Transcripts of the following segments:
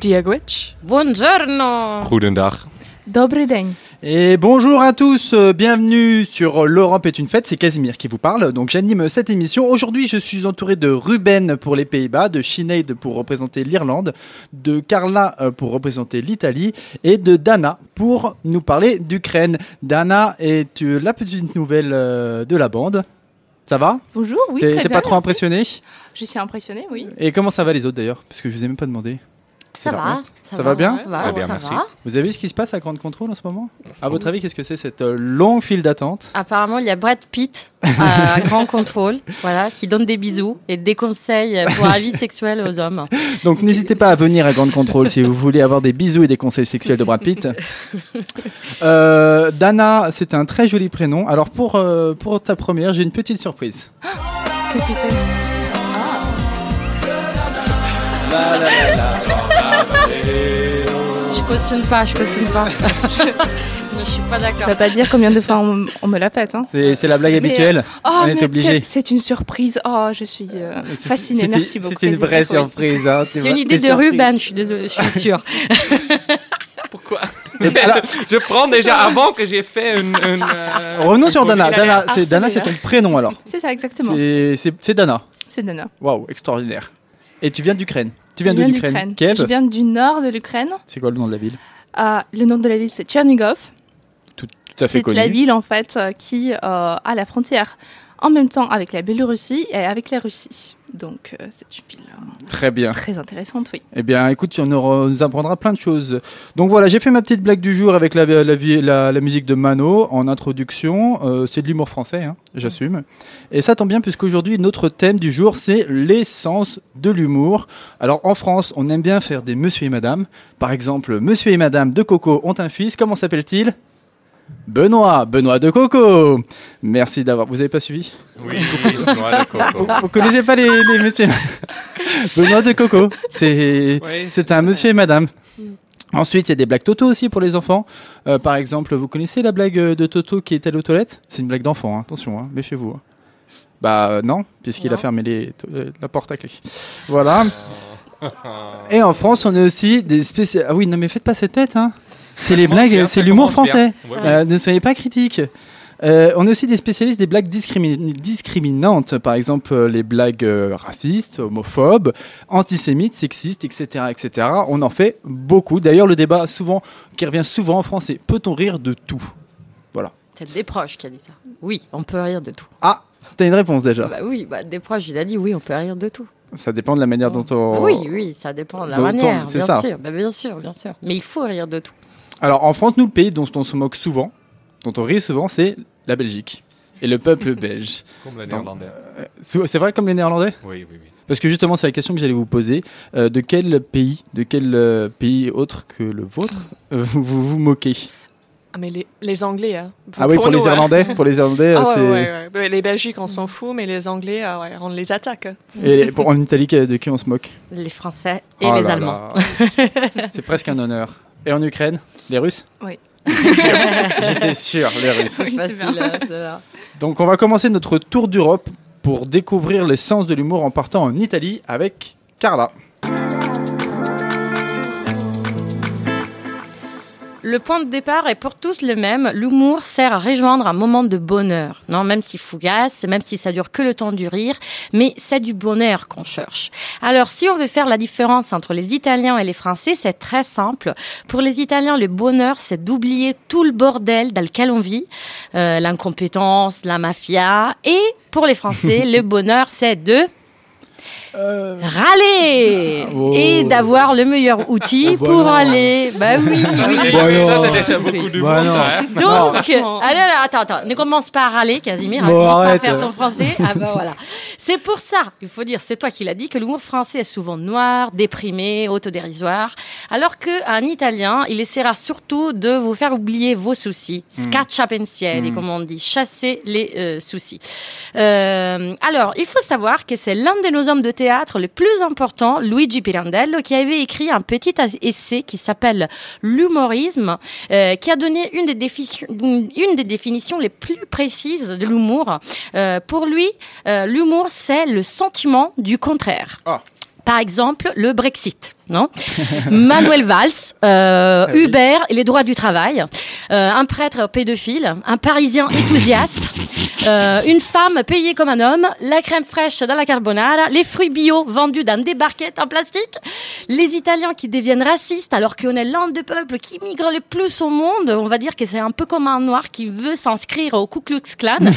Diagwitch. Buongiorno. Goedendag. Et bonjour à tous, bienvenue sur L'Europe est une fête, c'est Casimir qui vous parle, donc j'anime cette émission. Aujourd'hui je suis entouré de Ruben pour les Pays-Bas, de Sinead pour représenter l'Irlande, de Carla euh, pour représenter l'Italie et de Dana pour nous parler d'Ukraine. Dana est la petite nouvelle euh, de la bande? Ça va? Bonjour, oui, T'es pas trop merci. impressionné Je suis impressionnée, oui. Et comment ça va les autres d'ailleurs? Parce que je vous ai même pas demandé. Ça va, ça, Ça va bien ça va, Très bien, ça merci. va. Vous avez vu ce qui se passe à Grande Contrôle en ce moment? À votre avis, qu'est-ce que c'est cette euh, longue file d'attente? Apparemment, il y a Brad Pitt à Grand Contrôle, voilà, qui donne des bisous et des conseils pour avis sexuel aux hommes. Donc n'hésitez pas à venir à Grande Contrôle si vous voulez avoir des bisous et des conseils sexuels de Brad Pitt. Euh, Dana, c'est un très joli prénom. Alors pour, euh, pour ta première, j'ai une petite surprise. Qu'est-ce fait Je cautionne pas, je cautionne pas. je, je suis pas Je d'accord. vais pas dire combien de fois on, on me l'a faite. Hein. C'est c'est la blague Mais, habituelle. Oh, On est obligé. c'est- C'est une surprise. Oh, je suis euh, fascinée. Merci beaucoup. C'était une vraie surprise. hein, C'est une idée de surprises. Ruben, je suis désolée, je suis sûre. Pourquoi? Alors- Je prends déjà avant que j'ai fait une. une, euh, Revenons sur Dana. Dana, c'est Dana, c'est ton prénom alors. C'est ça, exactement. C'est c'est- c'est Dana. C'est Dana. Waouh, extraordinaire. Et tu viens d'Ukraine. Tu viens d'Ukraine. Kiev Je viens du nord de l'Ukraine. C'est quoi le nom de la ville? Euh, le nom de la ville, c'est Tchernigov. Tout à fait C'est connu. la ville en fait euh, qui euh, a la frontière en même temps avec la Biélorussie et avec la Russie. Donc euh, c'est une ville euh, Très bien. très intéressante, oui. Eh bien, écoute, on aura- nous apprendra plein de choses. Donc voilà, j'ai fait ma petite blague du jour avec la, la- la musique de Mano en introduction. Euh, c'est de l'humour français, hein, j'assume. Et ça tombe bien puisqu'aujourd'hui, notre thème du jour, c'est l'essence de l'humour. Alors en France, on aime bien faire des monsieur et madame. Par exemple, monsieur et madame de Coco ont un fils. Comment s'appelle-t-il? Benoît, Benoît de Coco. Merci d'avoir. Vous avez pas suivi Oui, noix de coco. Vous connaissez pas les, les messieurs Benoît de Coco. C'est Oui, c'est un monsieur et madame. Ensuite, il y a des blagues Toto aussi pour les enfants. Euh, par exemple, vous connaissez la blague euh, de Toto qui est allé aux toilettes? C'est une blague d'enfant, hein. attention, hein, méfiez-vous. hein. Bah euh, non, puisqu'il a fermé les, euh, la porte à clé. Voilà. Et en France, on a aussi des spécial. Ah oui, non mais faites pas cette tête, hein. C'est les blagues, c'est l'humour français. Ouais, ouais. Euh, ne soyez pas critiques. Euh, on est aussi des spécialistes des blagues discrimi- discriminantes, par exemple euh, les blagues euh, racistes, homophobes, antisémites, sexistes, etc., etc. On en fait beaucoup. D'ailleurs, le débat souvent qui revient souvent en France, c'est peut-on rire de tout? C'est des proches qui a dit ça. Oui, on peut rire de tout. Ah, t'as une réponse déjà. Bah oui, bah, des proches, il a dit oui, on peut rire de tout. Ça dépend de la manière dont on. Oui, oui, ça dépend de la Dont- manière, bien ça. sûr. Bah, bien sûr, bien sûr. Mais il faut rire de tout. Alors en France, nous, le pays dont on se moque souvent, dont on rit souvent, c'est la Belgique et le peuple belge. Comme le néerlandais. Euh, C'est vrai comme les Néerlandais? Oui, oui, oui. Parce que justement, c'est la question que j'allais vous poser. Euh, de quel pays, de quel euh, pays autre que le vôtre, vous vous moquez? Ah, mais les, les Anglais, hein. Ah oui, pour, les nous, hein. Irlandais, pour les Irlandais, Ah euh, ouais, c'est ouais, ouais. Mais Les Belgiques, on s'en fout, mais les Anglais, ah ouais, on les attaque. hein. et pour, en Italie, de qui on se moque? Les Français et Oh les là Allemands. là. c'est presque un honneur. Et en Ukraine, les Russes? Oui. J'étais sûr, les Russes. Oui, c'est Facile, bien. hein, bien. Donc on va commencer notre tour d'Europe pour découvrir l'essence de l'humour en partant en Italie avec Carla. Le point de départ est pour tous le même. L'humour sert à rejoindre un moment de bonheur. Non, même si fougasse, même si ça dure que le temps du rire, mais c'est du bonheur qu'on cherche. Alors, si on veut faire la différence entre les Italiens et les Français, c'est très simple. Pour les Italiens, le bonheur, c'est d'oublier tout le bordel dans lequel on vit, euh, l'incompétence, la mafia. Et pour les Français, le bonheur, c'est de Euh, râler Oh. et d'avoir le meilleur outil Bah pour non. râler. Bah oui. Ça, c'est oui. déjà, Bah ça, c'est déjà beaucoup d'humour, Bah non. ça. hein. Donc, franchement. allez, allez, attends, attends, ne commence pas à râler, Casimir, Bon, commence pas à arrête. faire ton français. Ah bah voilà. C'est pour ça, il faut dire, c'est toi qui l'as dit, que l'humour français est souvent noir, déprimé, autodérisoire, alors qu'un italien, il essaiera surtout de vous faire oublier vos soucis, scaccia pensieri, Mm. comme on dit, chasser les euh, soucis. Euh, alors, il faut savoir que c'est l'un de nos hommes de théâtre les plus importants, Luigi Pirandello, qui avait écrit un petit essai qui s'appelle L'humorisme, euh, qui a donné une des, défi- une des définitions les plus précises de l'humour. Euh, pour lui, euh, l'humour, c'est le sentiment du contraire. Ah. Par exemple, le Brexit. Non Manuel Valls, euh, Uber et les droits du travail, euh, un prêtre pédophile, un Parisien enthousiaste, euh, une femme payée comme un homme, la crème fraîche dans la carbonara, les fruits bio vendus dans des barquettes en plastique, les Italiens qui deviennent racistes alors qu'on est l'un des peuples qui migrent le plus au monde. On va dire que c'est un peu comme un noir qui veut s'inscrire au Ku Klux Klan.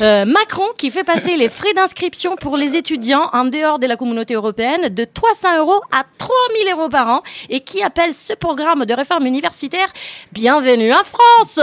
Euh, Macron qui fait passer les frais d'inscription pour les étudiants en dehors de la communauté européenne de 300 euros à 3000 euros par an et qui appelle ce programme de réforme universitaire Bienvenue en France.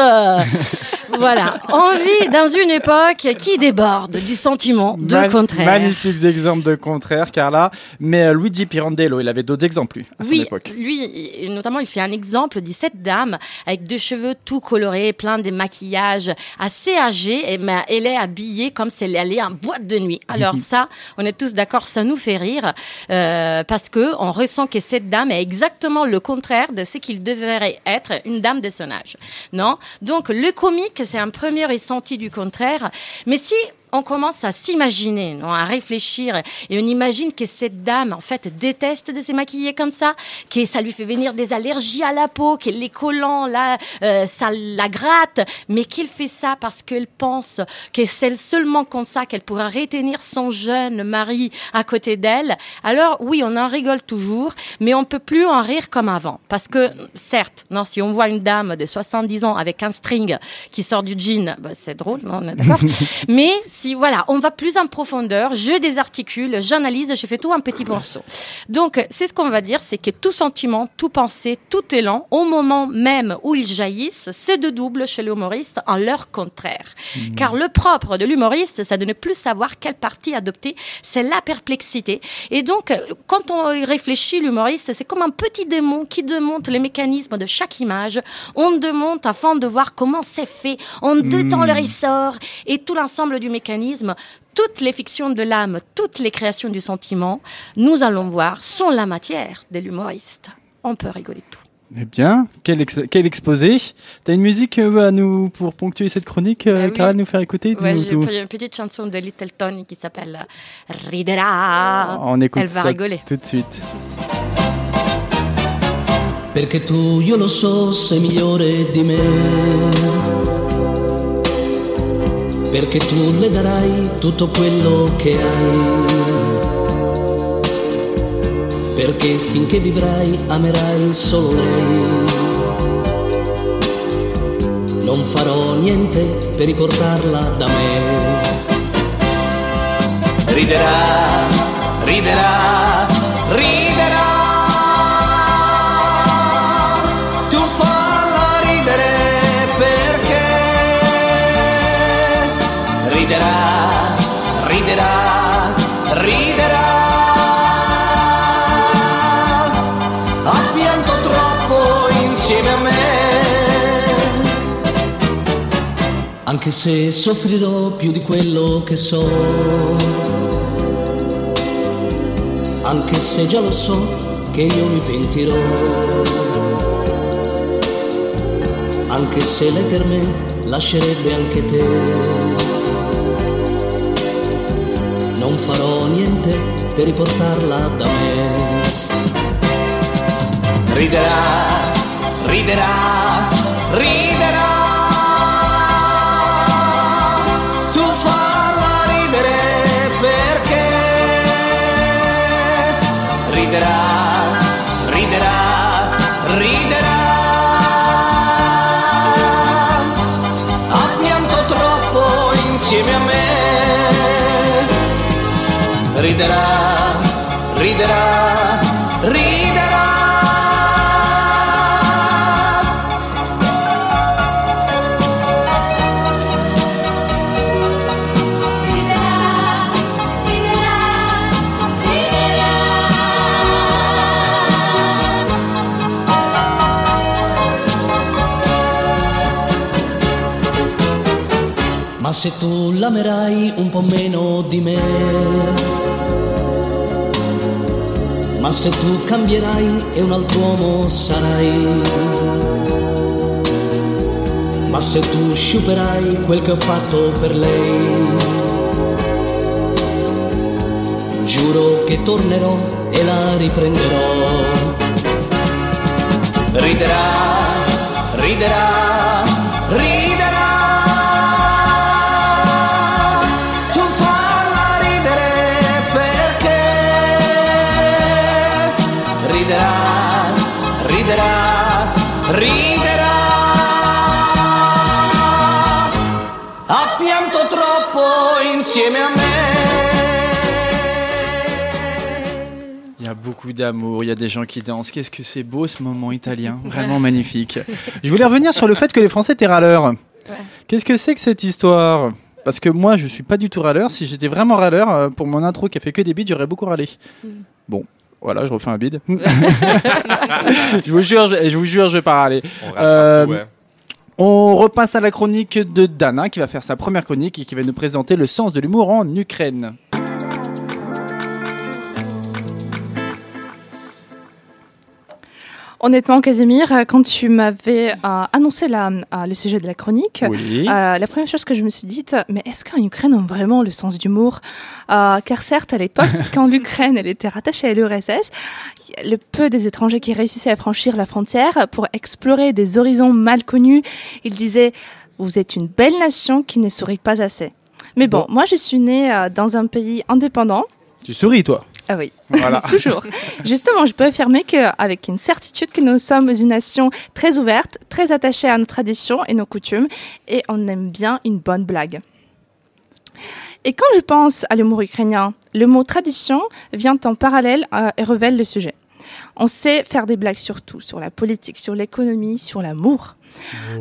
voilà, on vit dans une époque qui déborde du sentiment de contraire. Magnifiques exemples de contraire, Carla. Mais euh, Luigi Pirandello, il avait d'autres exemples, lui, à son Oui, époque. lui, notamment, il fait un exemple de cette dame avec deux cheveux tout colorés, plein de maquillage, assez âgée, et mais elle est habillée comme si elle allait en boîte de nuit. Alors ça, on est tous d'accord, ça nous fait rire euh, parce que on ressent que cette dame est exactement le contraire de ce qu'il devrait être une dame de son âge. Non, donc le comique, c'est un premier ressenti du contraire. Mais si on commence à s'imaginer, non, à réfléchir, et on imagine que cette dame, en fait, déteste de se maquiller comme ça, que ça lui fait venir des allergies à la peau, que les collants, là, euh, ça la gratte, mais qu'il fait ça parce qu'elle pense que c'est seulement comme ça qu'elle pourra retenir son jeune mari à côté d'elle. Alors, oui, on en rigole toujours, mais on peut plus en rire comme avant. Parce que, certes, non, si on voit une dame de 70 ans avec un string qui sort du jean, bah, c'est drôle, non, on est d'accord? mais si, voilà, on va plus en profondeur, je désarticule, j'analyse, je fais tout un petit morceau. Donc, c'est ce qu'on va dire, c'est que tout sentiment, tout pensée, tout élan, au moment même où ils jaillissent, c'est de double chez l'humoriste en leur contraire. Car le propre de l'humoriste, c'est de ne plus savoir quelle partie adopter, c'est la perplexité. Et donc, quand on y réfléchit, l'humoriste, c'est comme un petit démon qui démonte les mécanismes de chaque image. On démonte afin de voir comment c'est fait. On détend le ressort et tout l'ensemble du mécanisme. Toutes les fictions de l'âme, toutes les créations du sentiment, nous allons voir, sont la matière de l'humoriste. On peut rigoler de tout. Eh bien, quel, ex- quel exposé. T'as une musique euh, à nous pour ponctuer cette chronique, euh, oui. Carla, nous faire écouter Ouais, j'ai une petite chanson de Little Tony qui s'appelle euh, Ridera. On écoute Elle va ça rigoler. tout de suite. perché tu io lo so sei migliore di me. Perché tu le darai tutto quello che hai. Perché finché vivrai amerai solo lei. Non farò niente per riportarla da me. Riderà, riderà. Anche se soffrirò più di quello che so. Anche se già lo so che io mi pentirò anche se lei per me lascerebbe anche te. Non farò niente per riportarla da me. Riderà, riderà, riderà. Se tu l'amerai un po' meno di me, ma se tu cambierai e un altro uomo sarai, ma se tu sciuperai quel che ho fatto per lei, giuro che tornerò e la riprenderò. Riderà, riderà. Il y a beaucoup d'amour, il y a des gens qui dansent. Qu'est-ce que c'est beau ce moment italien, vraiment magnifique. Je voulais revenir sur le fait que les Français étaient râleurs. Qu'est-ce que c'est que cette histoire? Parce que moi, je suis pas du tout râleur. Si j'étais vraiment râleur, euh, pour mon intro qui a fait que des bides, j'aurais beaucoup râlé. Bon, voilà, je refais un bide. je vous jure, je, je vous jure, je vais pas râler. On râle Euh, partout, ouais. On repasse à la chronique de Dana qui va faire sa première chronique et qui va nous présenter le sens de l'humour en Ukraine. Honnêtement, Casimir, quand tu m'avais euh, annoncé la- euh, le sujet de la chronique, Oui. euh, la première chose que je me suis dite, mais est-ce qu'en Ukraine on a vraiment le sens d'humour? Car certes, à l'époque, quand l'Ukraine elle était rattachée à l'URSS, le peu des étrangers qui réussissaient à franchir la frontière pour explorer des horizons mal connus, ils disaient vous êtes une belle nation qui ne sourit pas assez. Mais bon, moi je suis née dans un pays indépendant. Tu souris, toi Ah oui, Voilà. toujours. Justement, je peux affirmer qu'avec une certitude que nous sommes une nation très ouverte, très attachée à nos traditions et nos coutumes, et on aime bien une bonne blague. Et quand je pense à l'humour ukrainien, le mot tradition vient en parallèle euh, et révèle le sujet. On sait faire des blagues sur tout, sur la politique, sur l'économie, sur l'amour.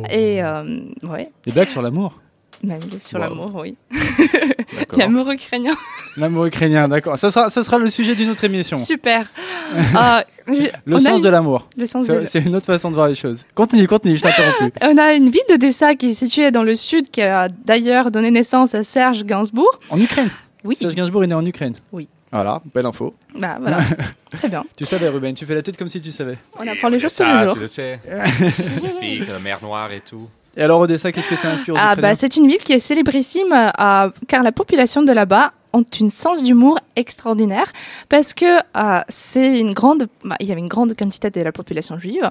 Et euh, ouais, Des blagues sur l'amour? Même sur Wow. l'amour, oui. L'amour ukrainien. L'amour ukrainien, d'accord. Ça sera, ça sera le sujet d'une autre émission. Super. Euh, je- Le sens une- de l'amour. Le sens de C'est c'est une autre façon de voir les choses. Continue, continue, je t'interromps plus. On a une ville de Dessa qui est située dans le sud, qui a d'ailleurs donné naissance à Serge Gainsbourg. En Ukraine Oui. Serge Gainsbourg est né en Ukraine Oui. Voilà, belle info. Bah voilà. Très bien. Tu savais, Ruben, tu fais la tête comme si tu savais. On apprend les choses tous les tu jours. le sais. Les filles, la mer Noire et tout. Et alors, Odessa, qu'est-ce que ça inspire Ah bah c'est une ville qui est célébrissime euh, car la population de là-bas ont une sens d'humour extraordinaire parce que euh, c'est une grande, bah, il y avait une grande quantité de la population juive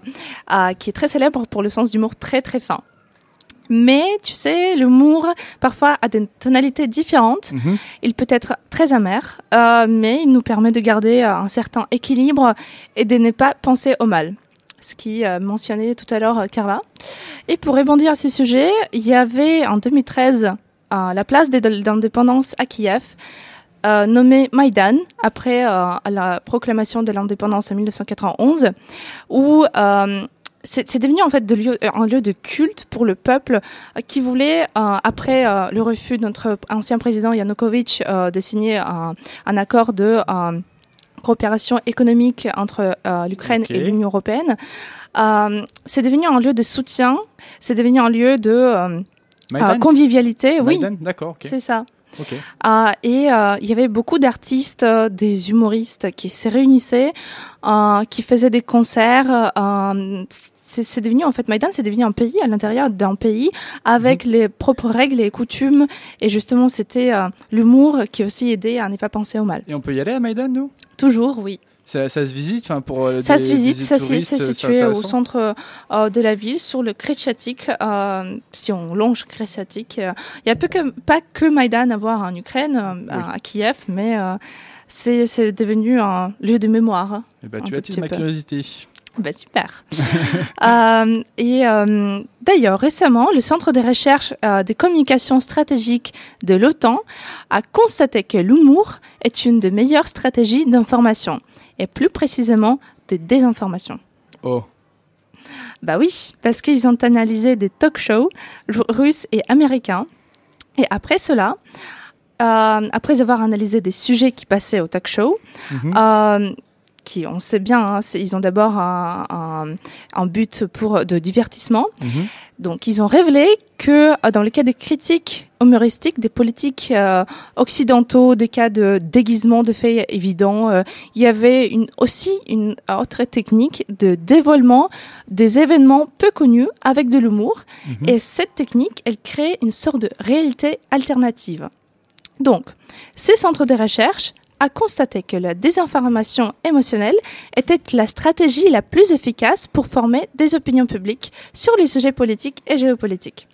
euh, qui est très célèbre pour le sens d'humour très très fin. Mais tu sais, l'humour parfois a des tonalités différentes. Mhm. Il peut être très amer, euh, mais il nous permet de garder euh, un certain équilibre et de ne pas penser au mal. Ce qui euh, mentionnait tout à l'heure euh, Carla. Et pour rebondir à ce sujet, il y avait en 2013 euh, la place d'indépendance à Kiev, euh, nommée Maïdan, après euh, la proclamation de l'indépendance en 1991, où euh, c'est devenu en fait de lieu- un lieu de culte pour le peuple qui voulait, après le refus de notre ancien président Yanukovych de signer un, accord de coopération économique entre euh, l'Ukraine et l'Union européenne, euh, c'est devenu un lieu de soutien, c'est devenu un lieu de euh, Maïdan convivialité. Oui, Maïdan D'accord, ok. c'est ça. Ah, et euh, il y avait beaucoup d'artistes, euh, des humoristes qui se réunissaient, euh, qui faisaient des concerts. euh, c'est devenu, en fait, Maïdan, c'est devenu un pays à l'intérieur d'un pays avec les propres règles et coutumes. Et justement, c'était euh, l'humour qui aussi aidait à ne pas penser au mal. Et on peut y aller à Maïdan, nous? Toujours, oui. Ça, ça se visite, enfin pour euh, Ça des- se visite, ça c'est situé au centre euh, de la ville, sur le Kretchatik. euh, si on longe Kretchatik, euh, il y a peu que, pas que Maïdan à voir en Ukraine, à- Kiev, mais c'est devenu un lieu de mémoire. Eh ben, un tu attises ma peu. curiosité. Bah, super. Euh, et euh, d'ailleurs, récemment, le Centre de recherche euh, des communications stratégiques de l'OTAN a constaté que l'humour est une des meilleures stratégies d'information, et plus précisément de désinformation. Oh. Bah oui, parce qu'ils ont analysé des talk shows ru- russes et américains. Et après cela, après avoir analysé des sujets qui passaient au talk show, Mhm. euh, qui, on sait bien, hein, ils ont d'abord un, un- un but pour de divertissement. Mhm. Donc, ils ont révélé que euh, dans le cas des critiques humoristiques des politiques euh, occidentaux, des cas de déguisement de faits évidents, euh, il y avait une, aussi une autre technique de dévoilement des événements peu connus avec de l'humour. Mhm. Et cette technique, elle crée une sorte de réalité alternative. Donc, ces centres de recherche a constaté que la désinformation émotionnelle était la stratégie la plus efficace pour former des opinions publiques sur les sujets politiques et géopolitiques.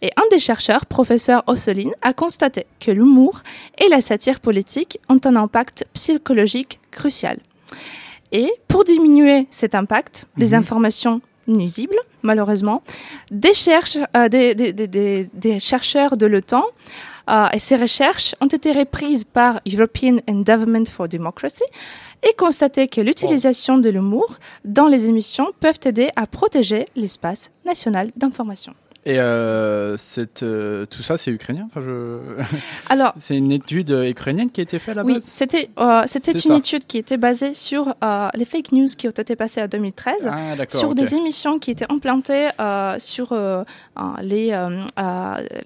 Et un des chercheurs, professeur Ossoline, a constaté que l'humour et la satire politique ont un impact psychologique crucial. Et pour diminuer cet impact des Mhm. informations nuisibles, malheureusement, des, cherche- euh, des, des- chercheurs de l'OTAN et ces recherches ont été reprises par European Endowment for Democracy et constaté que l'utilisation de l'humour dans les émissions peuvent aider à protéger l'espace national d'information. Et euh, cette, euh, tout ça, c'est ukrainien? Enfin, je... Alors, C'est une étude euh, ukrainienne qui a été faite à la oui, base? c'était euh, c'était une ça. étude qui était basée sur les fake news qui ont été passées en 2013. Ah, sur des émissions qui étaient implantées sur les,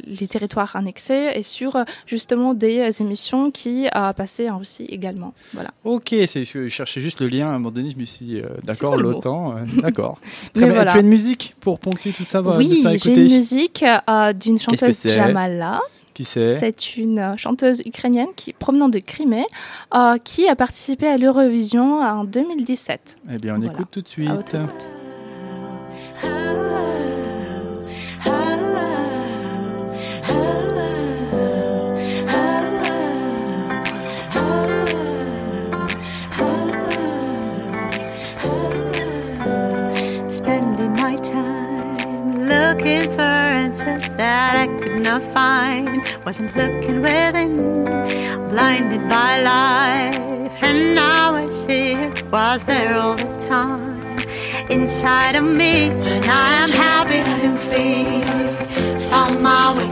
les territoires annexés et sur justement des émissions qui passaient en Russie également. Voilà. Ok, c'est, je cherchais juste le lien à un moment donné, je me suis dit, d'accord, l'OTAN, d'accord. Très bien. voilà. Tu as une musique pour ponctuer tout ça? Bah, oui, j'ai une musique euh, d'une chanteuse Jamala. Qui c'est C'est une euh, chanteuse ukrainienne qui provenant de Crimée euh, qui a participé à l'Eurovision en 2017. Eh bien, on Voilà. écoute tout de suite. Spending my time looking for answers that I could not find. Wasn't looking within, blinded by life. And now I see it was there all the time. Inside of me, when I am happy, I am free. Found my way,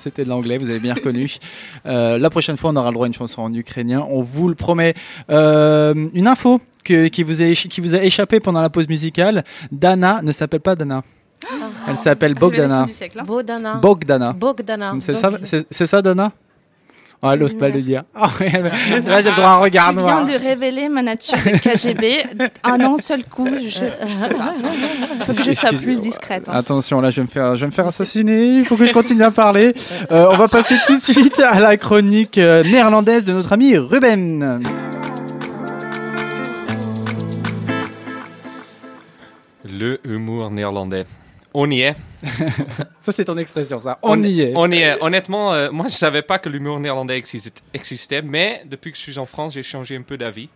c'était de l'anglais, vous avez bien reconnu. Euh, la prochaine fois, on aura le droit à une chanson en ukrainien, on vous le promet. Euh, une info que, qui, vous a, qui vous a échappé pendant la pause musicale. Dana ne s'appelle pas Dana. Elle s'appelle Bogdana. Bogdana. Bogdana. Bogdana. C'est Donc, ça, c'est c'est ça, Dana? Ah, elle ose pas le dire. Ah, Là, j'ai le droit à un regard Tu viens noir. de révéler ma nature de KGB en un seul coup. Je, je peux pas. Faut que je sois plus discrète. hein. Attention, là, je vais me faire, je vais me faire assassiner. Il faut que je continue à parler. Euh, on va passer tout de suite à la chronique euh, néerlandaise de notre ami Ruben. Le humour néerlandais. On y est. Ça, c'est ton expression, ça. On, y est. On y est. Honnêtement, euh, moi, je savais pas que l'humour néerlandais existe- existait, mais depuis que je suis en France, j'ai changé un peu d'avis.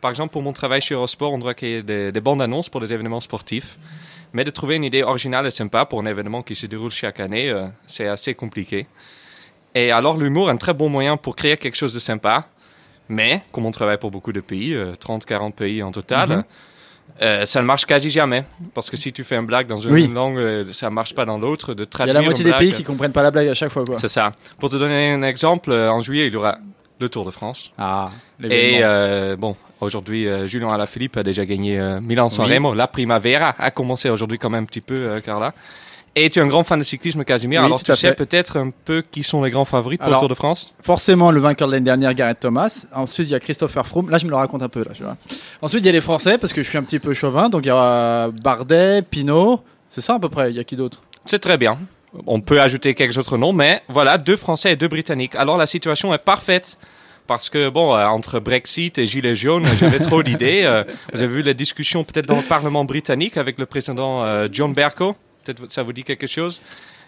Par exemple, pour mon travail chez Eurosport, on doit créer des, des bandes annonces pour des événements sportifs. Mais de trouver une idée originale et sympa pour un événement qui se déroule chaque année, euh, c'est assez compliqué. Et alors, l'humour est un très bon moyen pour créer quelque chose de sympa. Mais, comme on travaille pour beaucoup de pays, euh, 30-40 pays en total, Mhm. Euh, ça ne marche quasi jamais. Parce que si tu fais un blague dans une Oui. langue, euh, ça ne marche pas dans l'autre. De Il y traduire a la moitié une des pays qui comprennent pas la blague à chaque fois, quoi. c'est ça. Pour te donner un exemple, euh, en juillet, il y aura le Tour de France. Ah, Et euh, bon, aujourd'hui, Julien Alaphilippe a déjà gagné Milan-San Oui. Remo. La Primavera a commencé aujourd'hui quand même un petit peu, Carla. Et tu es un grand fan de cyclisme, Casimir. Oui, alors tu sais peut-être un peu qui sont les grands favoris pour Alors, le Tour de France? Forcément, le vainqueur de l'année dernière, Gareth Thomas. Ensuite, il y a Christopher Froome. Là, je me le raconte un peu, là, tu vois. Ensuite, il y a les Français, parce que je suis un petit peu chauvin. Donc, il y a Bardet, Pinot. C'est ça, à peu près. Il y a qui d'autre? C'est très bien. On peut ajouter quelques autres noms, mais voilà, deux Français et deux Britanniques. Alors la situation est parfaite. Parce que, bon, euh, entre Brexit et Gilets jaunes, j'avais trop d'idées. Euh, vous avez vu les discussions peut-être dans le Parlement britannique avec le président euh, John Bercow? Peut-être ça vous dit quelque chose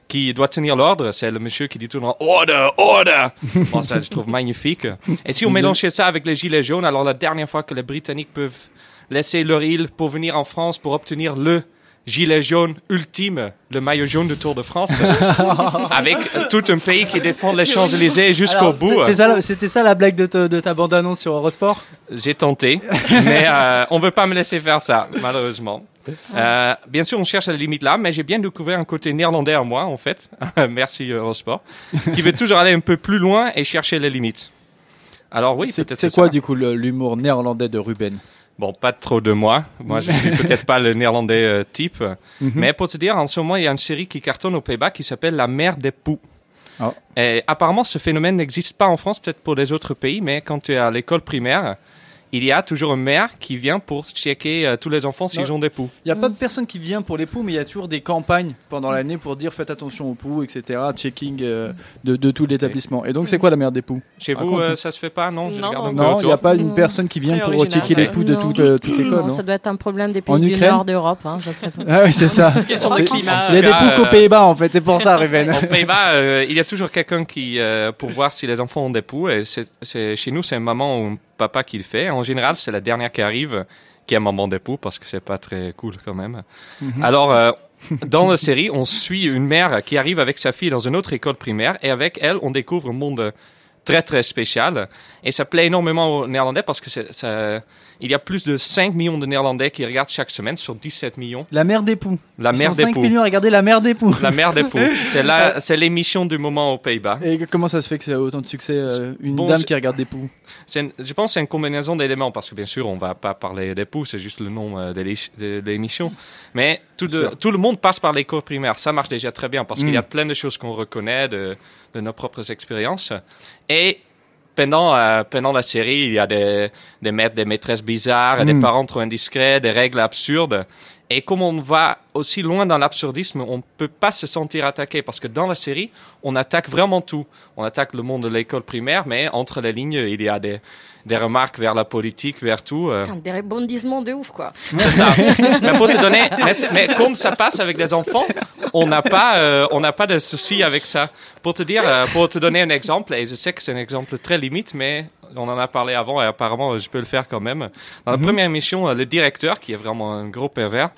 qui doit tenir l'ordre, c'est le monsieur qui dit tout le temps order, order. Bon, ça je trouve magnifique. Et si on mélangeait ça avec les gilets jaunes, alors la dernière fois que les Britanniques peuvent laisser leur île pour venir en France pour obtenir le gilet jaune ultime, le maillot jaune du Tour de France, avec tout un pays qui défend les Champs-Élysées jusqu'au bout. C'était ça, la blague de, ta- de ta bande-annonce sur Eurosport? J'ai tenté, mais euh, on veut pas me laisser faire ça, malheureusement. Euh, bien sûr, on cherche la limite là, mais j'ai bien découvert un côté néerlandais en moi, en fait. Merci Eurosport, qui veut toujours aller un peu plus loin et chercher les limites. Alors oui, C'est peut-être c'est quoi, ça. du coup, l'humour néerlandais de Ruben? Bon, pas trop de moi. Moi, je suis peut-être pas le néerlandais euh, type. Mhm. Mais pour te dire, en ce moment, il y a une série qui cartonne aux Pays-Bas qui s'appelle La mer des poux. Oh. Et apparemment, ce phénomène n'existe pas en France, peut-être pour les autres pays, mais quand tu es à l'école primaire, il y a toujours une mère qui vient pour checker euh, tous les enfants s'ils ont des poux. Il n'y a pas de personne qui vient pour les poux, mais il y a toujours des campagnes pendant l'année pour dire faites attention aux poux, etc. Checking euh, de, de tout l'établissement. Et donc, c'est quoi la mère des poux? Chez vous, euh, ça se fait pas, non un il n'y a pas une personne qui vient pour checker les poux de Non. toute, euh, toute l'école, Non, ça doit être un problème des pays du nord d'Europe. Hein. Ah oui, c'est ça. Il y a des poux qu'aux Pays-Bas, en fait. C'est pour ça, Ruben. Aux Pays-Bas, il y a toujours quelqu'un qui, pour voir si les enfants ont des poux, et chez nous, c'est un maman ou un papa qui le fait. En général, c'est la dernière qui arrive qui a maman des poux, parce que c'est pas très cool quand même. Alors, euh, dans la série, on suit une mère qui arrive avec sa fille dans une autre école primaire, et avec elle, on découvre un monde très très spécial. Et ça plaît énormément aux Néerlandais parce que ça, il y a plus de 5 millions de Néerlandais qui regardent chaque semaine sur 17 millions. La mère des poux. La mère des 5 poux. millions à regarder la mère des poux. La mère des poux. C'est l'émission du moment aux Pays-Bas. Et comment ça se fait que c'est autant de succès euh, Une Bon, dame qui regarde des poux? Une- je pense que c'est une combinaison d'éléments, parce que bien sûr, on va pas parler des poux, c'est juste le nom euh, de l'é- de l'émission. Mais tout, de- tout le monde passe par l'école primaire. Ça marche déjà très bien, parce qu'il y a Mm. plein de choses qu'on reconnaît de, de nos propres expériences. Et pendant, euh, pendant la série, il y a des, des maîtres, des maîtresses bizarres, des Mm. parents trop indiscrets, des règles absurdes. Et comme on va aussi loin dans l'absurdisme, on peut pas se sentir attaqué parce que dans la série, on attaque vraiment tout. On attaque le monde de l'école primaire, mais entre les lignes, il y a des, des remarques vers la politique, vers tout. euh. Putain, Des rebondissements de ouf, quoi. C'est ça. mais pour te donner, mais, comme ça passe avec des enfants, on n'a pas, euh, on n'a pas de souci avec ça. Pour te dire, euh, pour te donner un exemple, et je sais que c'est un exemple très limite, mais on en a parlé avant et apparemment je peux le faire quand même. Dans la Mhm. première émission, euh, le directeur, qui est vraiment un gros pervers,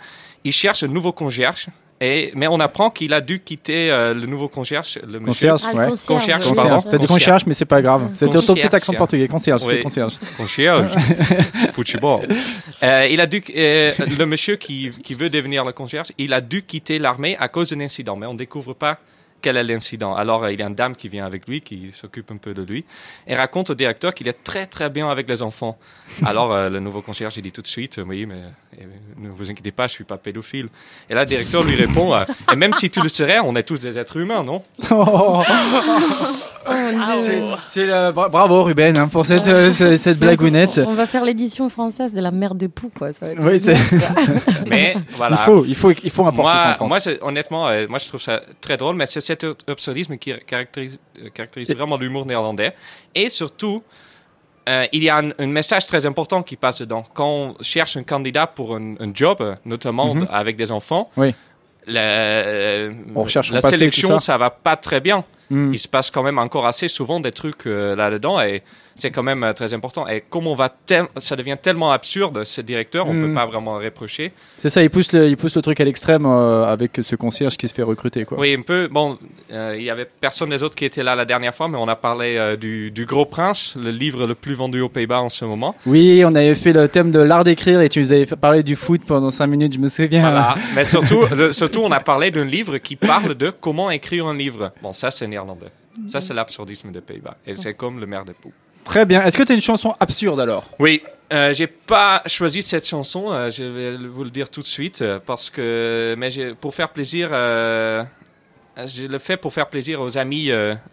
il cherche un nouveau concierge Et, mais on apprend qu'il a dû quitter euh, le nouveau concierge, le Concierge, monsieur. Ah, le ouais. concierge. Concierge, oui, pardon. Concierge. T'as dit concierge, mais c'est pas grave. C'était ton petit Concierge. accent portugais. Concierge, c'est concierge. Concierge, football. Euh, il a dû, euh, le monsieur qui, qui veut devenir le concierge, il a dû quitter l'armée à cause d'un incident, mais on découvre pas quel est l'incident. Alors, euh, il y a une dame qui vient avec lui, qui s'occupe un peu de lui, et raconte au directeur qu'il est très très bien avec les enfants. Alors, euh, le nouveau concierge, il dit tout de suite, euh, oui, mais euh, ne vous inquiétez pas, je suis pas pédophile. Et là, le directeur lui répond, euh, et même si tu le serais, on est tous des êtres humains, non? Oh. C'est- C'est le- bra- bravo Ruben hein, pour cette, euh, ce- cette blagounette. On va faire l'édition française de la mère de poux, quoi. Ça va être Oui, c'est- Mais voilà. Il faut, il faut, il faut importer ça en Moi, France. moi c'est- honnêtement, euh, moi je trouve ça très drôle, mais c'est cet absurdisme qui caractérise, euh, caractérise vraiment l'humour néerlandais. Et surtout, euh, il y a un, un message très important qui passe dedans. Quand on cherche un candidat pour un, un job, notamment Mhm. avec des enfants, Oui. la, euh, On recherche au la sélection, ça. ça. va pas très bien. Hmm. Il se passe quand même encore assez souvent des trucs euh, là-dedans et c'est quand même euh, très important. Et comme on va ça devient tellement absurde, ce directeur, on Mm. peut pas vraiment reprocher. C'est ça, il pousse le, il pousse le truc à l'extrême euh, avec ce concierge qui se fait recruter. Quoi. Oui, un peu. Bon, euh, il y avait personne des autres qui étaient là la dernière fois, mais on a parlé euh, du, du Gros Prince, le livre le plus vendu aux Pays-Bas en ce moment. Oui, on avait fait le thème de l'art d'écrire et tu nous avais parler du foot pendant 5 minutes, je me souviens. Voilà. mais surtout, le- surtout, on a parlé d'un livre qui parle de comment écrire un livre. Bon, ça, c'est néerlandais. Ça, c'est l'absurdisme des Pays-Bas. Et c'est comme le maire des poux. Très bien. Est-ce que tu as une chanson absurde alors? Oui, euh, j'ai pas choisi cette chanson, euh, je vais vous le dire tout de suite, euh, parce que, mais pour faire plaisir, euh, je le fais pour faire plaisir aux amis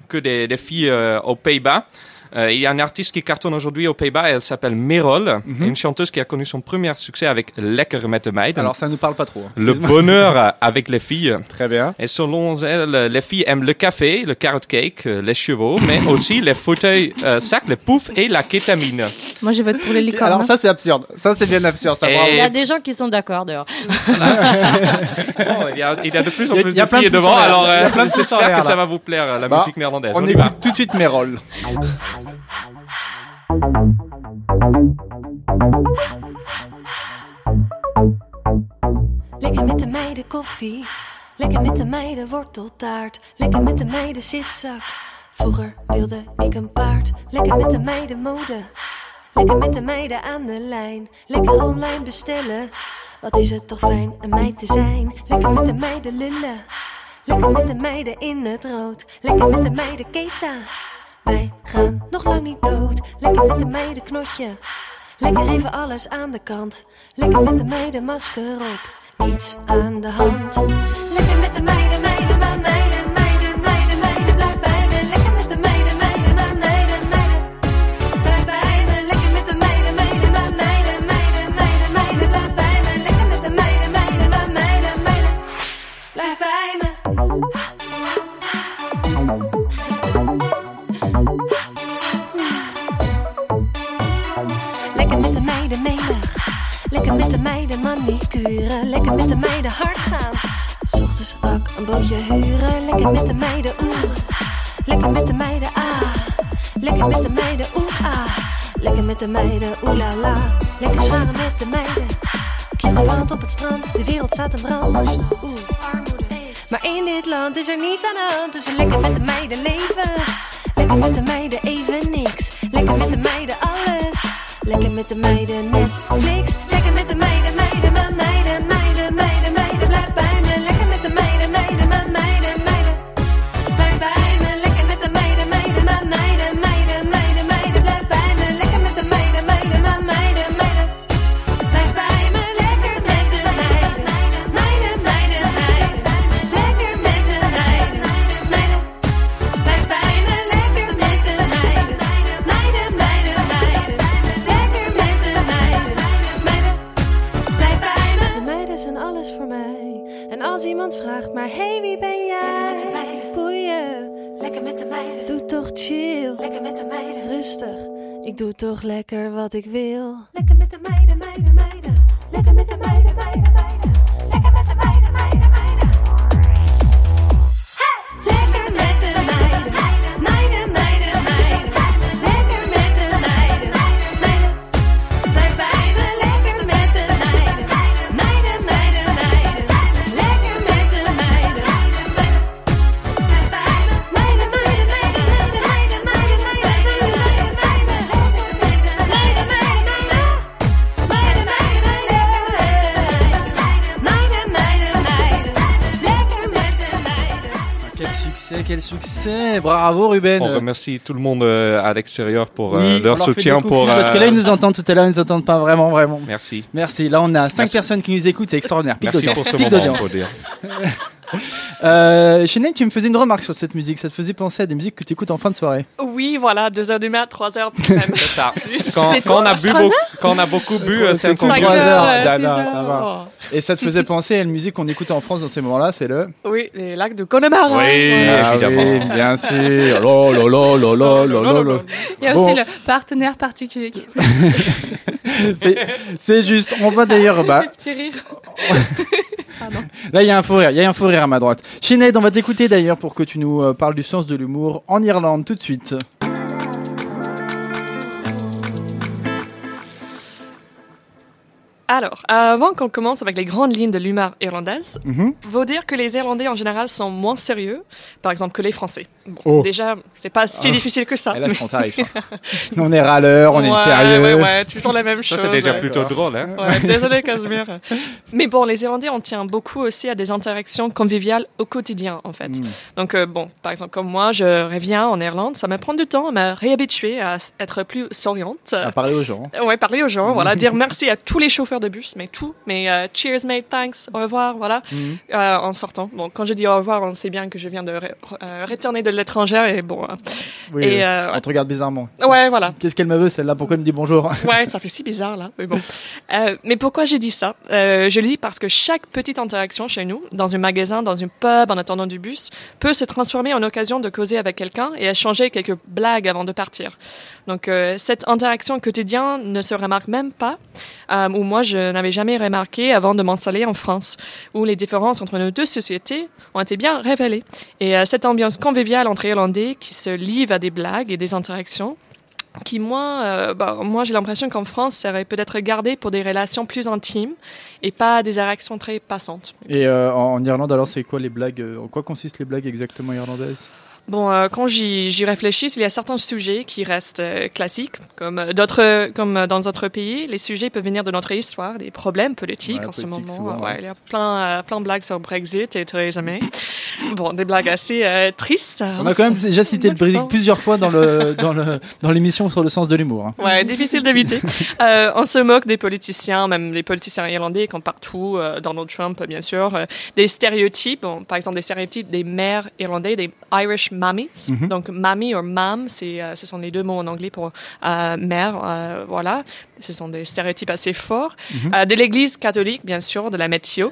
que des, filles aux Pays-Bas. Euh, il y a un artiste qui cartonne aujourd'hui aux Pays-Bas, elle s'appelle Merol, une chanteuse qui a connu son premier succès avec Lekker met de meiden. Alors ça nous parle pas trop. hein. le bonheur avec les filles. Très bien. Et selon elle, les filles aiment le café, le carrot cake, euh, les chevaux, mais aussi les fauteuils euh, sacs, les poufs et la kétamine. Moi, je vote pour les licornes. Alors ça c'est absurde. Ça c'est bien absurde. Ça, Et- bravo. Il y a des gens qui sont d'accord, d'ailleurs. Bon, il, y a, il y a de plus en plus il y a de plein de filles devant, alors Il y a euh, j'espère que ça va vous plaire, la Bah, musique néerlandaise. On y écoute va. tout de suite Merol. Lekker met de meiden koffie. Lekker met de meiden worteltaart. Lekker met de meiden zitzak. Vroeger wilde ik een paard. Lekker met de meiden mode. Lekker met de meiden aan de lijn. Lekker online bestellen. Wat is het toch fijn een meid te zijn. Lekker met de meiden lullen. Lekker met de meiden in het rood. Lekker met de meiden keta. Wij gaan nog lang niet dood. Lekker met de meiden knotje. Lekker even alles aan de kant. Lekker met de meiden masker op. Niets aan de hand. Lekker met de meiden, meiden, meiden, Lekker met de meiden hard gaan. Ochtends ook een bootje huren. Lekker met de meiden oeh. Lekker met de meiden ah. Lekker met de meiden oeh ah. Lekker met de meiden oeh la la. Lekker scharen met de meiden. Klitterland op het strand. De wereld staat in brand. Oeh, armoede. Maar in dit land is er niets aan de hand. Dus lekker met de meiden leven. Lekker met de meiden even niks. Lekker met de meiden alles. Lekker met de meiden Netflix. Lekker met de meiden. Rustig. Ik doe toch lekker wat ik wil. Lekker met de meiden. Bravo Ruben On remercie tout le monde euh, à l'extérieur pour euh, leur soutien. Pour, Parce que euh, là, ils nous entendent tout à l'heure, ils nous entendent pas vraiment, vraiment. Merci. Merci. Là, on a cinq Merci. personnes qui nous écoutent, c'est extraordinaire. Pic Merci pour ce moment, dire. Euh, tu me faisais une remarque sur cette musique. Ça te faisait penser à des musiques que tu écoutes en fin de soirée. Oui, voilà, 2h du mat, 3h même. C'est ça. Quand, on a bu beaucoup, quand on a beaucoup bu, euh, c'est un C'est peu cinq trois heures. Et ça te faisait penser à une musique qu'on écoute en France dans ces moments-là, c'est le. Oui, les lacs de Connemara. Oui, Ah oui, bien sûr. Là là là. Il y a Bon. aussi le partenaire particulier qui C'est- juste. On va d'ailleurs. Bah, petit rire. Là, il y a un faux rire. Il y a un faux rire à ma droite. Sinead, on va t'écouter d'ailleurs pour que tu nous euh, parles du sens de l'humour en Irlande tout de suite. Alors, avant qu'on commence avec les grandes lignes de l'humour irlandaise, Mhm. faut dire que les Irlandais en général sont moins sérieux, par exemple, que les Français. Bon, Oh. Déjà, c'est pas si Ah. difficile que ça. Et là. Nous, on est râleurs, on est sérieux. Ouais, ouais, toujours la même Ça, chose. c'est déjà ouais. plutôt drôle. Hein Ouais, désolé Casimir. Mais bon, les Irlandais, on tient beaucoup aussi à des interactions conviviales au quotidien, en fait. Mm. Donc, euh, bon, par exemple, comme moi, je reviens en Irlande, ça me prend du temps à me réhabituer à être plus souriante. À parler aux gens. Ouais, parler aux gens, voilà, dire merci à tous les chauffeurs de bus, mais tout, mais euh, cheers mate, thanks, au revoir, voilà, Mhm. euh, en sortant. Bon, quand je dis au revoir, on sait bien que je viens de euh, retourner de l'étranger et bon, euh, Oui, Et, on te regarde bizarrement. ouais, voilà. Qu'est-ce qu'elle me veut celle-là? Pourquoi elle me dit bonjour? Ouais, ça fait si bizarre là. Mais bon. Mais pourquoi j'ai dit ça? Je le dis parce que chaque petite interaction chez nous, dans un magasin, dans une pub, en attendant du bus, peut se transformer en occasion de causer avec quelqu'un et échanger quelques blagues avant de partir. Donc cette interaction quotidienne ne se remarque même pas, euh, ou moi je n'avais jamais remarqué avant de m'installer en France, où les différences entre nos deux sociétés ont été bien révélées. Et euh, cette ambiance conviviale entre Irlandais qui se livre à des blagues et des interactions qui moi, euh, bah, moi j'ai l'impression qu'en France, ça serait peut-être gardé pour des relations plus intimes et pas des réactions très passantes. Et euh, en Irlande, alors, c'est quoi les blagues En quoi consistent les blagues exactement irlandaises? Bon, euh, quand j'y réfléchis, il y a certains sujets qui restent euh, classiques, comme euh, d'autres, comme euh, dans d'autres pays, les sujets peuvent venir de notre histoire, des problèmes politiques Ouais, en ce moment. souvent, ouais, ouais. Il y a plein, euh, plein de blagues sur Brexit et Theresa May. bon, des blagues assez euh, tristes. On a quand même déjà cité le Brésil plusieurs fois dans le dans le dans l'émission sur le sens de l'humour. hein. Ouais, difficile d'éviter. Euh, on se moque des politiciens, même les politiciens irlandais, comme partout, euh, Donald Trump, bien sûr. Euh, des stéréotypes, bon, par exemple des stéréotypes des mères irlandais, des Irish mummies. Mhm. Donc, mammy ou mom, c'est, euh, ce sont les deux mots en anglais pour euh, mère, euh, voilà. Ce sont des stéréotypes assez forts. Mhm. De l'église catholique, bien sûr, de la météo.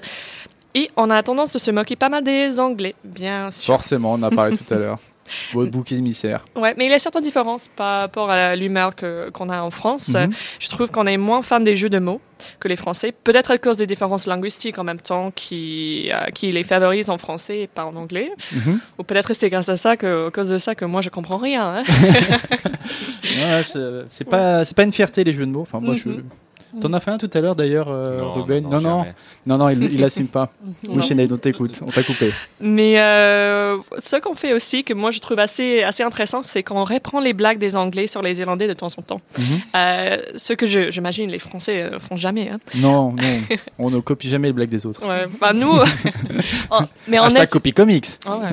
Et on a tendance de se moquer pas mal des Anglais, bien sûr. Forcément, on en a parlé tout à l'heure. Votre bouc émissaire. Ouais, mais il y a certaines différences par rapport à l'humeur qu'on a en France. Mhm. Euh, Je trouve qu'on est moins fan des jeux de mots que les Français. Peut-être à cause des différences linguistiques en même temps qui, euh, qui les favorisent en français et pas en anglais. Mhm. Ou peut-être c'est grâce à ça que, à cause de ça que moi je comprends rien. hein. Ouais, c'est pas c'est pas une fierté les jeux de mots. Enfin moi je. T'en as fait un tout à l'heure d'ailleurs, euh, Non, Ruben. non, Non non non non, il, il assume pas. Oui, on t'écoute, on t'a coupé. Mais euh, ce qu'on fait aussi, que moi je trouve assez, assez intéressant, c'est qu'on reprend les blagues des Anglais sur les Irlandais de temps en temps. Mhm. Euh, ce que je- j'imagine les Français euh, font jamais. Hein. Non non, on ne copie jamais les blagues des autres. Ouais, bah nous, on- mais on Hashtag copie comics. Ouais.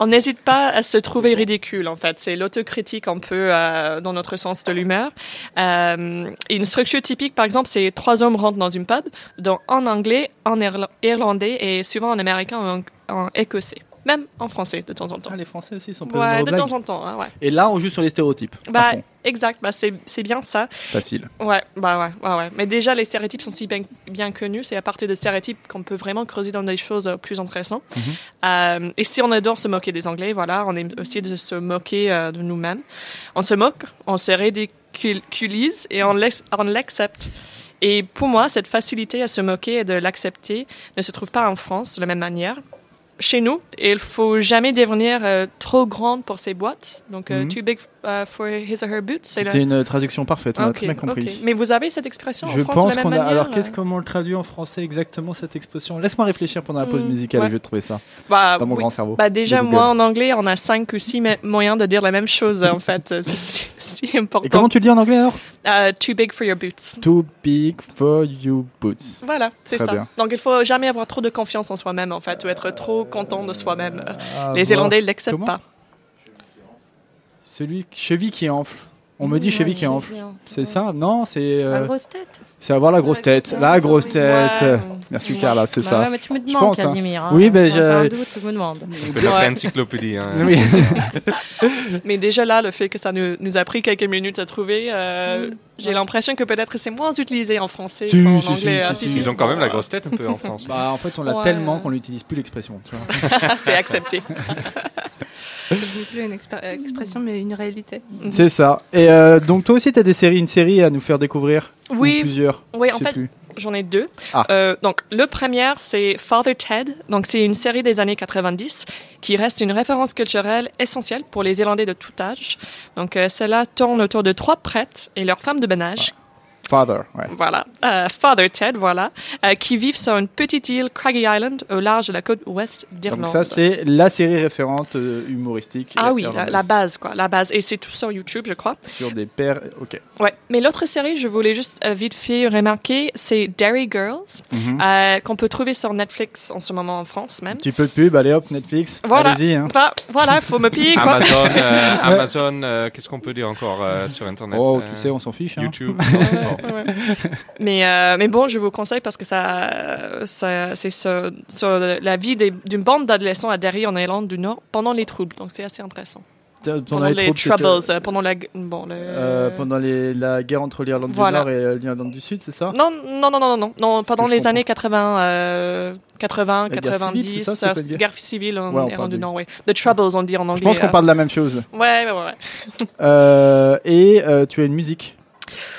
on n'hésite pas à se trouver ridicule, en fait. C'est l'autocritique un peu euh, dans notre sens de l'humeur. Euh, une structure typique, par exemple, c'est trois hommes rentrent dans une pub, donc en anglais, en irla- irlandais et souvent en américain ou en écossais. Même en français, de temps en temps. Ah, les Français aussi sont pas Ouais, de blagues. temps en temps, hein, ouais. Et là, on joue sur les stéréotypes. Bah, exact, bah, c'est bien ça. Facile. Ouais, bah ouais, ouais, ouais. Mais déjà, les stéréotypes sont si bien, bien connus. C'est à partir de stéréotypes qu'on peut vraiment creuser dans des choses euh, plus intéressantes. Mhm. Euh, et si on adore se moquer des Anglais, voilà, on aime aussi de se moquer euh, de nous-mêmes. On se moque, on se ridiculise et on l'accepte. Et pour moi, cette facilité à se moquer et de l'accepter ne se trouve pas en France de la même manière. Chez nous, il faut jamais devenir euh, trop grande pour ses boîtes, donc euh, Mhm. too big uh, for his or her boots. C'est C'était une traduction parfaite, on a très bien compris. Mais vous avez cette expression Je en France pense de la même qu'on a. manière Alors, qu'est-ce euh comment on le traduit en français exactement cette expression? Laisse-moi réfléchir pendant la pause Hmm, musicale ouais. et je vais trouver ça Bah, dans mon oui. grand cerveau. Bah déjà, moi en anglais, on a cinq ou six moyens de dire la même chose en fait. C'est si, important. Et comment tu le dis en anglais alors? Euh, too big for your boots. Too big for you boots. Voilà, c'est Très ça. bien. Donc il faut jamais avoir trop de confiance en soi-même en fait, ou être trop content de soi-même. Euh, Ah, Les Irlandais ne l'acceptent pas. Celui cheville qui enfle. On me dit cheville qui enfle. C'est ouais. ça? Non, c'est. La euh, grosse tête. C'est avoir la grosse tête. La grosse tête. Ouais. Merci Carla, c'est Bah ça. mais tu me demandes, pense, hein. Casimir. hein. Oui, ben doute, tu me demandes. C'est notre encyclopédie. Hein. Oui. Mais déjà là, le fait que ça nous, nous a pris quelques minutes à trouver, euh, Mm. j'ai l'impression que peut-être c'est moins utilisé en français Si, qu'en si, anglais. si, si, si, si. Ils ont quand même la grosse tête un peu en France. Bah, en fait, on l'a Ouais. tellement qu'on n'utilise plus l'expression. c'est accepté. C'est plus une euh, expression, mais une réalité. C'est ça. Et euh, donc, toi aussi, tu as des séries, une série à nous faire découvrir? Ou Oui. plusieurs? Oui, en fait. J'en ai deux. Ah. Euh, donc, le premier, c'est Father Ted. Donc, c'est une série des années 90 qui reste une référence culturelle essentielle pour les Irlandais de tout âge. Donc, euh, celle-là tourne autour de trois prêtres et leurs femmes de ménage. Father, ouais. Voilà. Euh, Father Ted, voilà. euh, qui vivent sur une petite île, Craggy Island, au large de la côte ouest d'Irlande. Donc, ça, c'est la série référente euh, humoristique. Ah oui, la, base, quoi. La base. Et c'est tout sur YouTube, je crois. Sur des pères. Ok. Ouais. Mais l'autre série, je voulais juste euh, vite fait remarquer, c'est Dairy Girls, Mhm. euh, qu'on peut trouver sur Netflix en ce moment en France même. Un petit peu de pub, allez hop, Netflix. Voilà. Allez-y. Hein. Bah, voilà, faut me payer, quoi. Amazon, euh, Amazon euh, qu'est-ce qu'on peut dire encore euh, sur Internet? Oh, euh, tu sais, on s'en fiche. Hein. YouTube. Ouais, mais, euh, mais bon, je vous conseille parce que ça, ça c'est sur, sur la vie d'une bande d'adolescents à Derry en Irlande du Nord pendant les troubles. Donc c'est assez intéressant. Pendant, Pendant, les, troubles, euh, pendant la, gu- bon, le... euh, pendant les- la guerre entre l'Irlande Voilà. du Nord et l'Irlande du Sud, c'est ça? Non, non, non, non, non, non, pendant les comprends. années 80, euh, 80, La guerre 90, civile, ça, guerre guerre civile en Ouais, Irlande du Nord, oui. The Troubles, on dit en anglais. Je pense qu'on parle de la même chose. Ouais, ouais, ouais. et tu as une musique?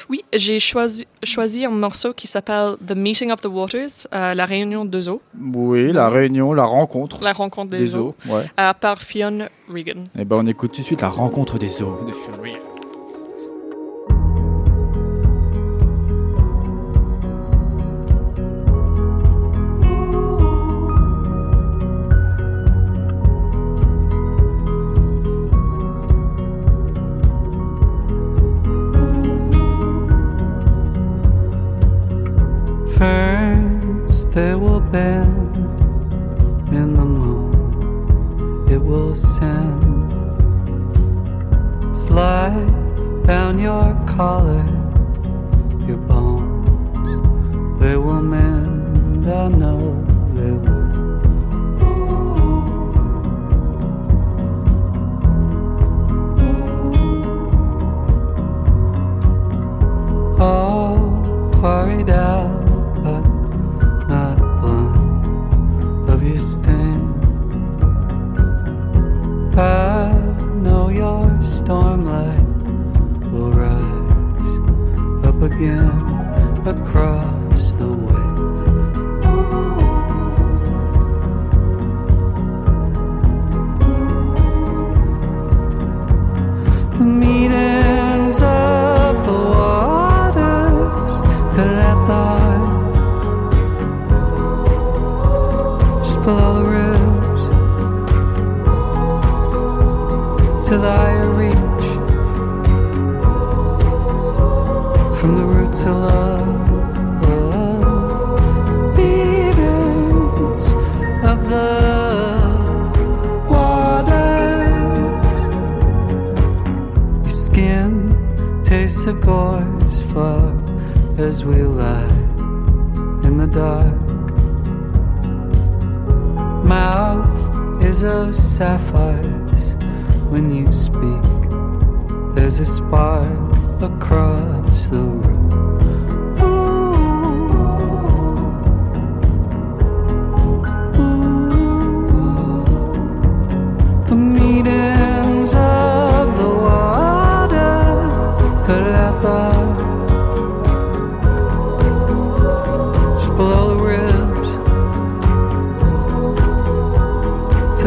Oui, j'ai choisi, choisi un morceau qui s'appelle The Meeting of the Waters, euh, la réunion deux eaux, Oui, la réunion, la rencontre la rencontre des, des eaux, eaux. Ouais. euh, par Fionn Regan. Et ben on écoute tout de suite la rencontre des eaux de Fionn Regan. First they will bend in the moon, it will send slide down your collar, your bones. They will mend, I know they will. all quarried out, I know your stormlight will rise up again across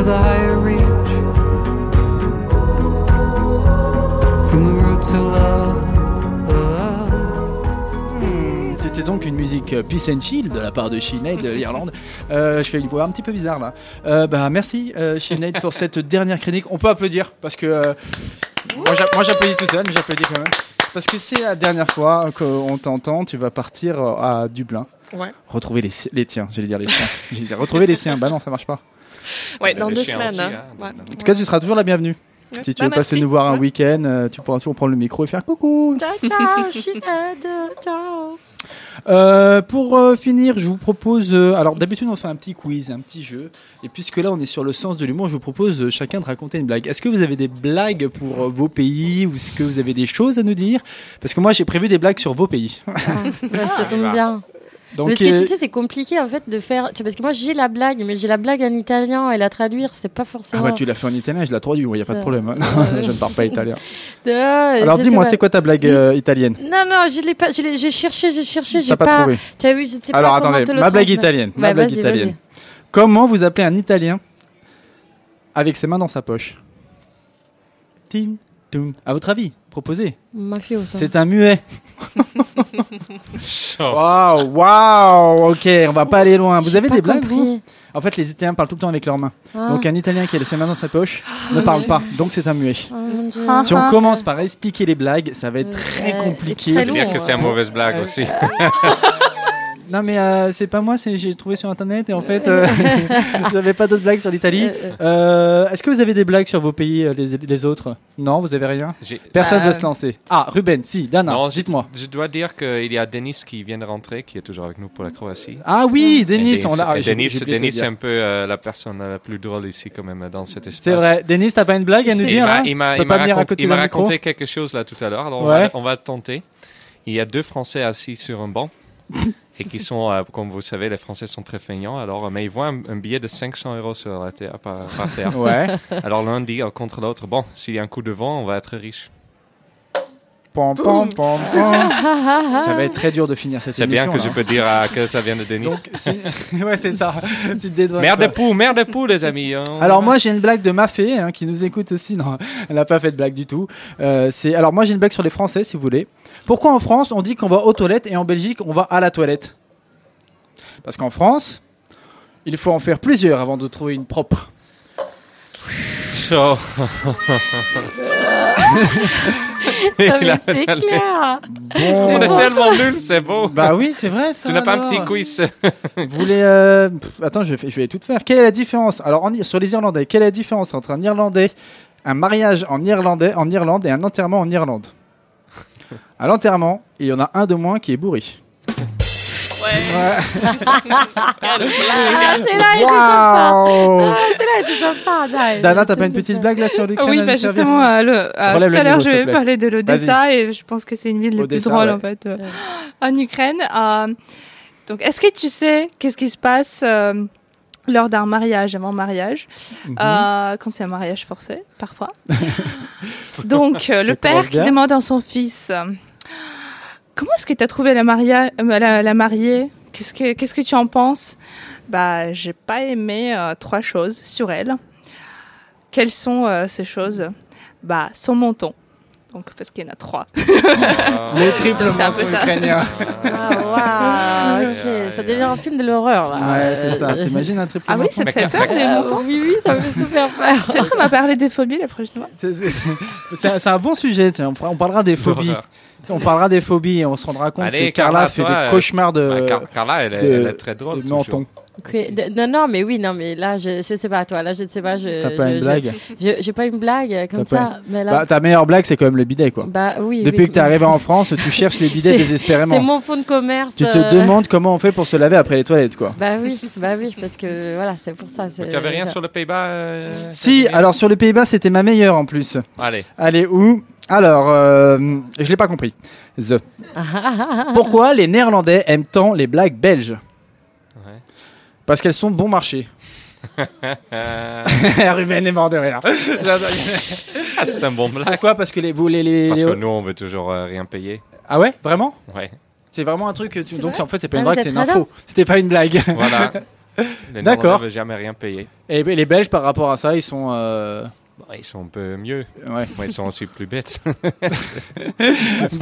the higher reach, to love. C'était donc une musique Peace and Chill de la part de Sinead de l'Irlande. Euh, je fais une voix un petit peu bizarre là. Euh, bah, merci euh, Sinead pour cette dernière chronique. On peut applaudir parce que euh, moi j'a- moi, j'applaudis tout seul, mais j'applaudis quand même. Parce que c'est la dernière fois qu'on t'entend, tu vas partir euh, à Dublin. Ouais. Retrouver les, tiens, j'allais dire les. J'allais dire retrouver les siens. Bah non, ça marche pas. Ouais, Mais dans les deux semaines. hein. hein, Ouais. En tout cas, tu seras toujours la bienvenue. Ouais. Si tu Bah, veux passer merci. nous voir un Ouais. week-end, euh, tu pourras toujours prendre le micro et faire coucou. Ciao, ciao, ciao. Euh, pour euh, finir, je vous propose. euh, alors d'habitude on fait un petit quiz, un petit jeu. Et puisque là on est sur le sens de l'humour, je vous propose euh, chacun de raconter une blague. Est-ce que vous avez des blagues pour euh, vos pays ou est-ce que vous avez des choses à nous dire? Parce que moi j'ai prévu des blagues sur vos pays. Bah, ça tombe bien. Donc, parce que euh, tu sais, c'est compliqué en fait de faire. tu sais, Parce que moi j'ai la blague, mais j'ai la blague en italien et la traduire, c'est pas ah forcément. bah tu l'as fait en italien, je l'ai traduit, il n'y a pas de problème. Ouais. je ne parle pas italien. Euh, Alors dis-moi, c'est quoi ta blague euh, italienne Non, non, je l'ai pas. J'ai cherché, j'ai cherché, j'ai pas pas. trouvé. Tu as vu, je ne sais Alors pas. comment attendez, te le ma blague italienne. ma Ouais, blague italienne. Comment vous appelez un Italien avec ses mains dans sa poche? Tim, tum. À votre avis, Mafioso. C'est un muet. Oh. Waouh, waouh, ok, on va pas aller loin. Vous avez des blagues, vous. En fait, les Italiens parlent tout le temps avec leurs mains. Ah. Donc un Italien qui a ses mains dans sa poche ne parle pas, donc c'est un muet. Oh. Ah. Si on commence par expliquer les blagues, ça va être très compliqué. très Ça veut dire que c'est une hein. mauvaise blague aussi. Non mais euh, c'est pas moi, j'ai trouvé sur internet et en fait euh, j'avais pas d'autres blagues sur l'Italie. Euh, Euh, Est-ce que vous avez des blagues sur vos pays, les, les autres? Non, vous avez rien? Personne ne veut se lancer. Ah, Ruben, si, Dana, dites-moi. Je dois dire qu'il y a Denis qui vient de rentrer, qui est toujours avec nous pour la Croatie. Ah oui, Denis, on l'a. ah, Denis, c'est dire. un peu euh, la personne la plus drôle ici quand même dans cet espace. C'est vrai. Denis, t'as pas une blague à nous dire il m'a raconté, quelque chose là tout à l'heure. Alors on, Ouais. va, on va tenter. Il y a deux Français assis sur un banc et qui sont, euh, comme vous savez, les Français sont très feignants. Alors, euh, mais ils voient un, un billet de 500 euros sur la terre, par, par terre. Ouais. Alors l'un dit contre l'autre, bon, s'il y a un coup de vent, on va être riche. Pom, pom, pom, pom. Ça va être très dur de finir cette C'est émission. bien que là. je peux dire euh, que ça vient de Denis. Donc, c'est- ouais, c'est ça. tu te merde de pou, merde de pou, les amis. hein. Alors moi j'ai une blague de Mafé hein, qui nous écoute aussi. Non, elle n'a pas fait de blague du tout. Euh, c'est alors moi j'ai une blague sur les Français si vous voulez. Pourquoi en France on dit qu'on va aux toilettes et en Belgique on va à la toilette? Parce qu'en France il faut en faire plusieurs avant de trouver une propre. Oh. Ah, c'est clair. Bon. On est tellement nuls, c'est beau. Bah oui c'est vrai ça. tu n'as pas un petit quiz Vous voulez euh, Attends je vais, je vais tout faire. Quelle est la différence Alors en, sur les Irlandais quelle est la différence entre un Irlandais, un mariage en Irlandais en Irlande et un enterrement en Irlande? À l'enterrement il y en a un de moins qui est bourré. Ah, c'est là. Waouh Ah, c'est là, il était sympa. Dana, t'as pas une petite blague là sur l'Ukraine Oui, bah justement, euh, le, euh, tout à l'heure, je vais parler de l'Odessa et je pense que c'est une ville les plus drôles ouais. en fait euh, en Ukraine. Euh, donc, est-ce que tu sais qu'est-ce qui se passe euh, lors d'un mariage, avant mariage, Mhm. euh, quand c'est un mariage forcé, parfois Donc, euh, le père qui demande à son fils euh, Comment est-ce que tu as trouvé la, maria- euh, la, la mariée? Qu'est-ce que Qu'est-ce que tu en penses? Bah, j'ai pas aimé euh, trois choses sur elle. Quelles sont euh, ces choses? Bah, son menton. Donc, parce qu'il y en a trois. Les triples Donc, c'est un peu mentons ça. ukrainiens. Ah, waouh, ok, ça devient un film de l'horreur là. Ouais, c'est ça. T'imagines un triple Ah oui, menton ça te fait peur, les mentons Oui, oui, ça me fait super peur. Peut-être qu'on va parler des phobies la prochaine fois. C'est- c'est- c'est- C'est un- bon sujet, tiens. On parlera- on parlera des phobies. On parlera des phobies et on se rendra compte Allez, que Carla, Carla, fait toi, des euh, cauchemars de, Bah, Car- Carla, elle est, de- elle est très drôle. de toujours. De- Non, non, mais oui, non, mais là, je, je sais pas, toi, là, je ne sais pas. Je, T'as pas je- une blague je- J'ai pas une blague euh, comme ça, mais là. Bah, ta meilleure blague, c'est quand même le bidet, quoi. Bah oui. Depuis oui. que t'es arrivé en France, tu cherches les bidets C'est- désespérément. C'est mon fond de commerce. Tu te euh, demandes comment on fait pour se laver après les toilettes, quoi. Bah oui, bah oui, parce que voilà, c'est pour ça. tu avais rien ça- sur le Pays-Bas euh, Si, alors sur le Pays-Bas, c'était ma meilleure en plus. Allez. Allez, où? Alors, euh, je l'ai pas compris. The. Pourquoi les Néerlandais aiment tant les blagues belges? Ouais. Parce qu'elles sont bon marché. Euh, Ruben est mort de rire. ah, c'est un bon blague. Pourquoi Parce que les, vous, les, les- Parce que nous, on veut toujours euh, rien payer. Ah ouais, vraiment Ouais. C'est vraiment un truc que tu... C'est Donc vrai en fait, c'est pas Ah, une blague, c'est une info. C'était pas une blague. Voilà. Les D'accord. Veulent jamais rien payer. Et ben, les Belges, par rapport à ça, ils sont... euh, Bah, ils sont un peu mieux. Ouais. Mais ils sont aussi plus bêtes. C'est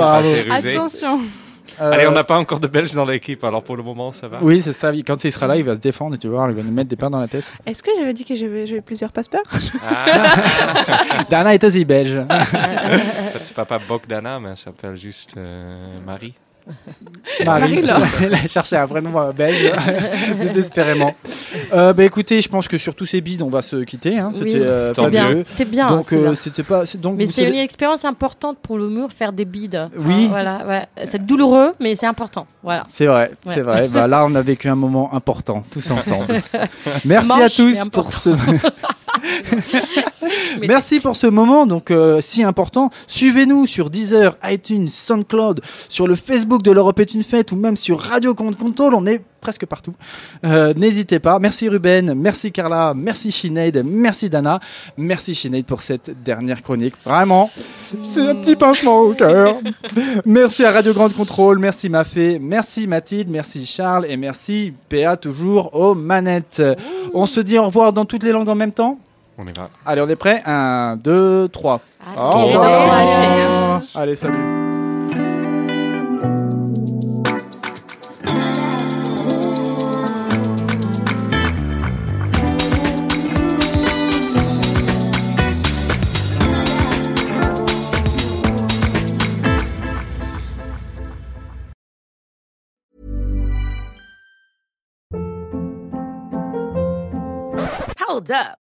Pas. Attention. Allez, Euh, on n'a pas encore de Belges dans l'équipe, alors pour le moment, ça va. Oui, c'est ça. Quand il sera là, il va se défendre et tu vois, il va nous mettre des pains dans la tête. Est-ce que j'avais dit que j'avais plusieurs passeports Ah. Dana est aussi belge. En fait, c'est papa Bogdana, mais elle s'appelle juste euh, Marie. Marie, elle a cherché un prénom euh, belge, désespérément. Euh, bah écoutez, je pense que sur tous ces bides, on va se quitter. Hein. Oui, C'était euh, Tant C'était bien. C'était bien. Donc c'était euh, pas. Donc Mais c'est une expérience importante pour le mur, faire des bides. Oui. Enfin, voilà, ouais. C'est douloureux, mais c'est important. Voilà. C'est vrai, Ouais. c'est vrai. Bah, là, on a vécu un moment important, tous ensemble. Merci à tous pour ce. Merci pour ce moment donc euh, si important. Suivez-nous sur Deezer, iTunes, SoundCloud, sur le Facebook de l'Europe est une fête ou même sur Radio Compte Contrôle. On est presque partout. Euh, N'hésitez pas. Merci Ruben, merci Carla, merci Sinead, merci Dana, merci Sinead pour cette dernière chronique. Vraiment, c'est un petit pincement au cœur. merci à Radio Grande Contrôle, merci Mafé, merci Mathilde, merci Charles et merci PA toujours aux manettes. On se dit au revoir dans toutes les langues en même temps? On y va. Allez, on est prêt? 1, 2, 3. Allez, Au c'est revoir. génial. Allez, salut. Hold up.